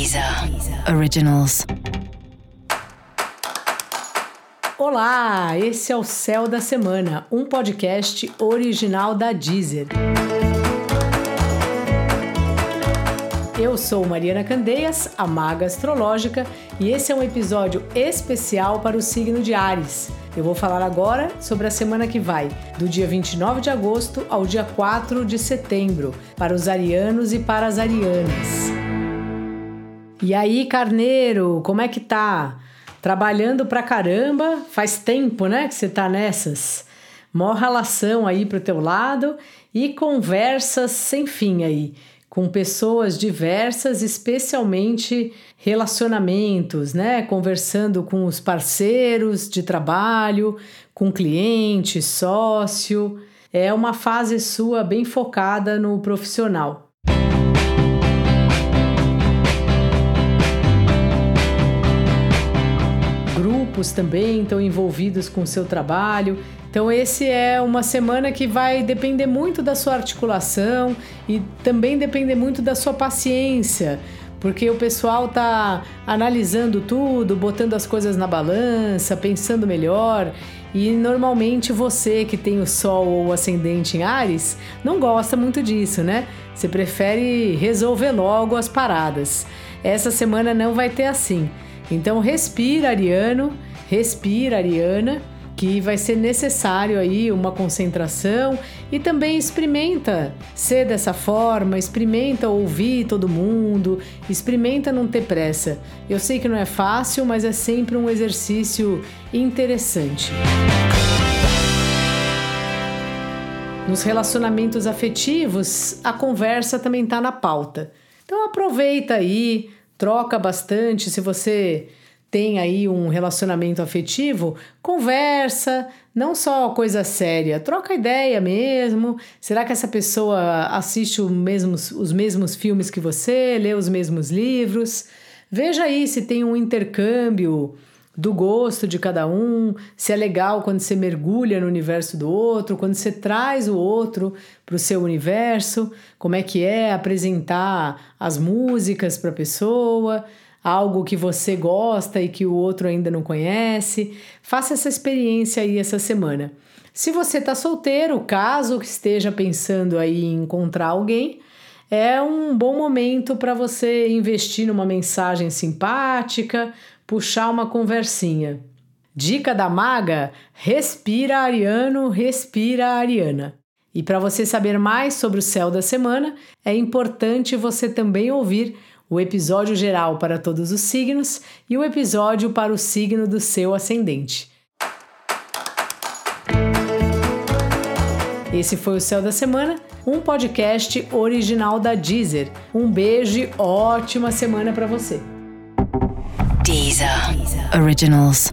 Deezer Originals. Olá, esse é o Céu da Semana, um podcast original da Deezer. Eu sou Mariana Candeias, a maga astrológica, e esse é um episódio especial para o signo de Ares. Eu vou falar agora sobre a semana que vai, do dia 29 de agosto ao dia 4 de setembro, para os arianos e para as arianas. E aí, carneiro, como é que tá? Trabalhando pra caramba, faz tempo, né, que você tá nessas. Mó relação aí pro teu lado e conversas sem fim aí com pessoas diversas, especialmente relacionamentos, né? Conversando com os parceiros de trabalho, com cliente, sócio. É uma fase sua bem focada no profissional. Grupos também estão envolvidos com o seu trabalho. Então, esse é uma semana que vai depender muito da sua articulação e também depender muito da sua paciência, porque o pessoal tá analisando tudo, botando as coisas na balança, pensando melhor. E normalmente você que tem o Sol ou ascendente em Ares não gosta muito disso, né? Você prefere resolver logo as paradas. Essa semana não vai ter assim. Então respira, Ariano, respira, Ariana que vai ser necessário aí uma concentração e também experimenta ser dessa forma, experimenta ouvir todo mundo, experimenta não ter pressa. Eu sei que não é fácil, mas é sempre um exercício interessante. Nos relacionamentos afetivos, a conversa também está na pauta. Então aproveita aí, troca bastante se você tem aí um relacionamento afetivo, conversa, não só coisa séria, troca ideia mesmo. Será que essa pessoa assiste mesmos, os mesmos filmes que você, lê os mesmos livros? Veja aí se tem um intercâmbio do gosto de cada um, se é legal quando você mergulha no universo do outro, quando você traz o outro para o seu universo, como é que é apresentar as músicas para a pessoa algo que você gosta e que o outro ainda não conhece. Faça essa experiência aí essa semana. Se você está solteiro, caso esteja pensando aí em encontrar alguém, é um bom momento para você investir numa mensagem simpática, puxar uma conversinha. Dica da maga: respira ariano, respira ariana. E para você saber mais sobre o céu da semana, é importante você também ouvir o episódio geral para todos os signos e o episódio para o signo do seu ascendente. Esse foi o Céu da Semana, um podcast original da Deezer. Um beijo e ótima semana para você. Deezer. Originals.